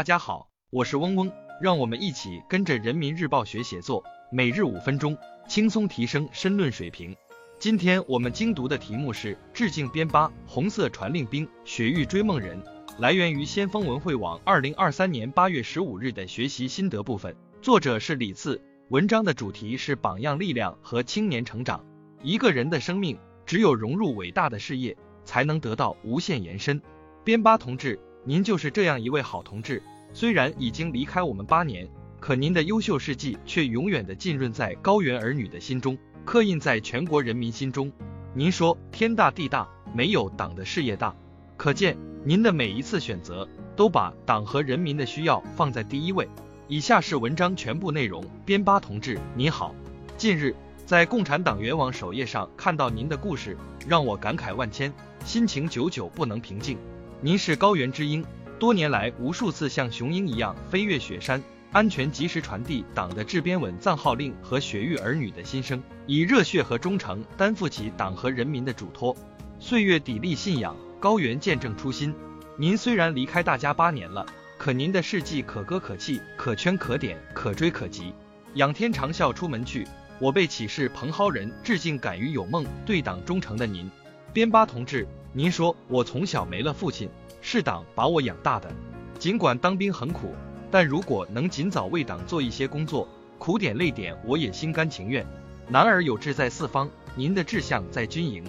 大家好，我是嗡嗡，让我们一起跟着人民日报学写作，每日五分钟，轻松提升申论水平。今天我们精读的题目是致敬边巴红色传令兵，雪域追梦人。来源于先锋文汇网二零二三年八月十五日的学习心得部分，作者是李次。文章的主题是榜样力量和青年成长。一个人的生命，只有融入伟大的事业，才能得到无限延伸。边巴同志。您就是这样一位好同志，虽然已经离开我们八年，可您的优秀事迹却永远的浸润在高原儿女的心中，刻印在全国人民心中。您说天大地大，没有党的事业大，可见您的每一次选择都把党和人民的需要放在第一位。以下是文章全部内容。边巴同志，你好。近日在共产党员网首页上看到您的故事，让我感慨万千，心情久久不能平静。您是高原之鹰，多年来无数次像雄鹰一样飞越雪山，安全及时传递党的治边稳藏号令和雪域儿女的心声，以热血和忠诚担负起党和人民的嘱托。岁月砥砺信仰，高原见证初心。您虽然离开大家八年了，可您的事迹可歌可泣，可圈可点，可追可及。仰天长啸出门去，我辈岂是蓬蒿人？致敬敢于有梦、对党忠诚的您，边巴同志。您说我从小没了父亲，是党把我养大的。尽管当兵很苦，但如果能尽早为党做一些工作，苦点累点我也心甘情愿。男儿有志在四方，您的志向在军营。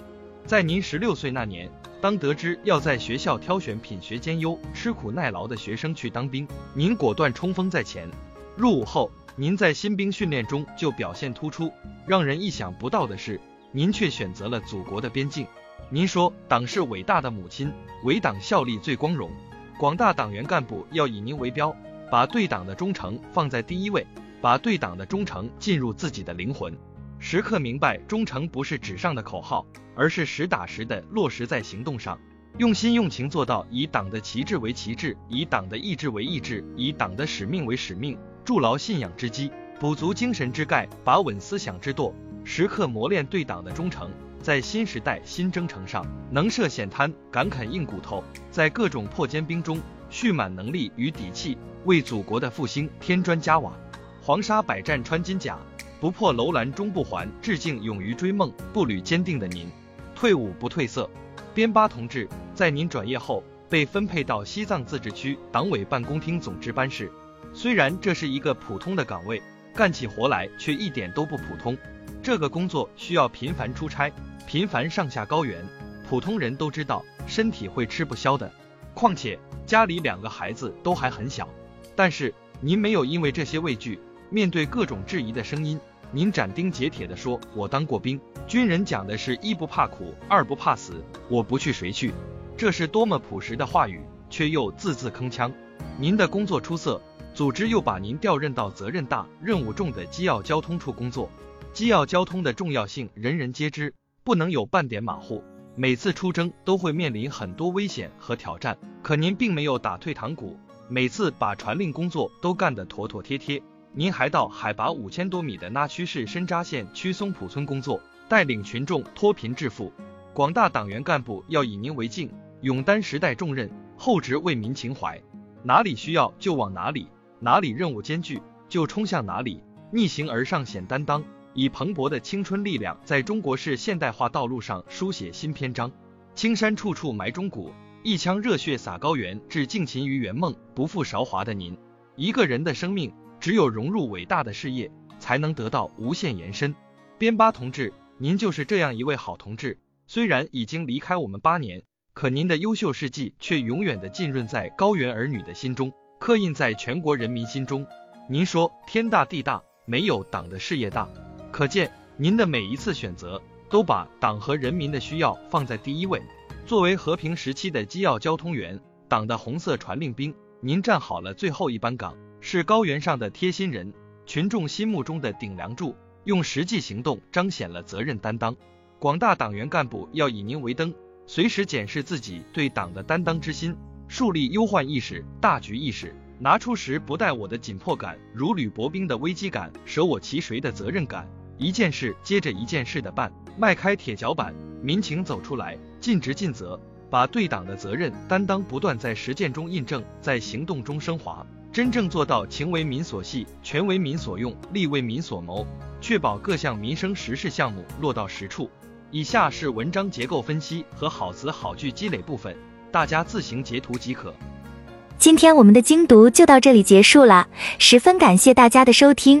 在您十六岁那年，当得知要在学校挑选品学兼优、吃苦耐劳的学生去当兵，您果断冲锋在前。入伍后，您在新兵训练中就表现突出，让人意想不到的是，您却选择了祖国的边境。您说党是伟大的母亲，为党效力最光荣。广大党员干部要以您为标，把对党的忠诚放在第一位，把对党的忠诚进入自己的灵魂，时刻明白忠诚不是纸上的口号，而是实打实的落实在行动上，用心用情做到以党的旗帜为旗帜，以党的意志为意志，以党的使命为使命，筑牢信仰之基，补足精神之钙，把稳思想之舵，时刻磨练对党的忠诚。在新时代新征程上，能涉险滩，敢啃硬骨头，在各种破坚冰中蓄满能力与底气，为祖国的复兴添砖加瓦。黄沙百战穿金甲，不破楼兰终不还。致敬勇于追梦、步履坚定的您，退伍不褪色。边巴同志，在您转业后被分配到西藏自治区党委办公厅总值班室，虽然这是一个普通的岗位，干起活来却一点都不普通。这个工作需要频繁出差。频繁上下高原，普通人都知道身体会吃不消的。况且家里两个孩子都还很小，但是您没有因为这些畏惧。面对各种质疑的声音，您斩钉截铁地说：“我当过兵，军人讲的是一不怕苦，二不怕死，我不去谁去？”这是多么朴实的话语，却又字字铿锵。您的工作出色，组织又把您调任到责任大、任务重的机要交通处工作。机要交通的重要性人人皆知。不能有半点马虎，每次出征都会面临很多危险和挑战，可您并没有打退堂鼓，每次把传令工作都干得妥妥帖帖。您还到海拔五千多米的那曲市深扎县曲松浦村工作，带领群众脱贫致富。广大党员干部要以您为镜，勇担时代重任，厚植为民情怀。哪里需要就往哪里，哪里任务艰巨就冲向哪里，逆行而上显担当。以蓬勃的青春力量，在中国式现代化道路上书写新篇章。青山处处埋忠骨，一腔热血洒高原。致敬勤于圆梦、不负韶华的您。一个人的生命，只有融入伟大的事业，才能得到无限延伸。边巴同志，您就是这样一位好同志。虽然已经离开我们八年，可您的优秀事迹却永远的浸润在高原儿女的心中，刻印在全国人民心中。您说天大地大，没有党的事业大。可见，您的每一次选择都把党和人民的需要放在第一位。作为和平时期的机要交通员，党的红色传令兵，您站好了最后一班岗，是高原上的贴心人，群众心目中的顶梁柱，用实际行动彰显了责任担当。广大党员干部要以您为灯，随时检视自己对党的担当之心，树立忧患意识、大局意识，拿出时不待我的紧迫感，如履薄冰的危机感，舍我其谁的责任感。一件事接着一件事的办，迈开铁脚板，民情走出来，尽职尽责，把对党的责任担当不断在实践中印证，在行动中升华，真正做到情为民所系，权为民所用，利为民所谋，确保各项民生实事项目落到实处。以下是文章结构分析和好词好句积累部分，大家自行截图即可。今天我们的精读就到这里结束了，十分感谢大家的收听。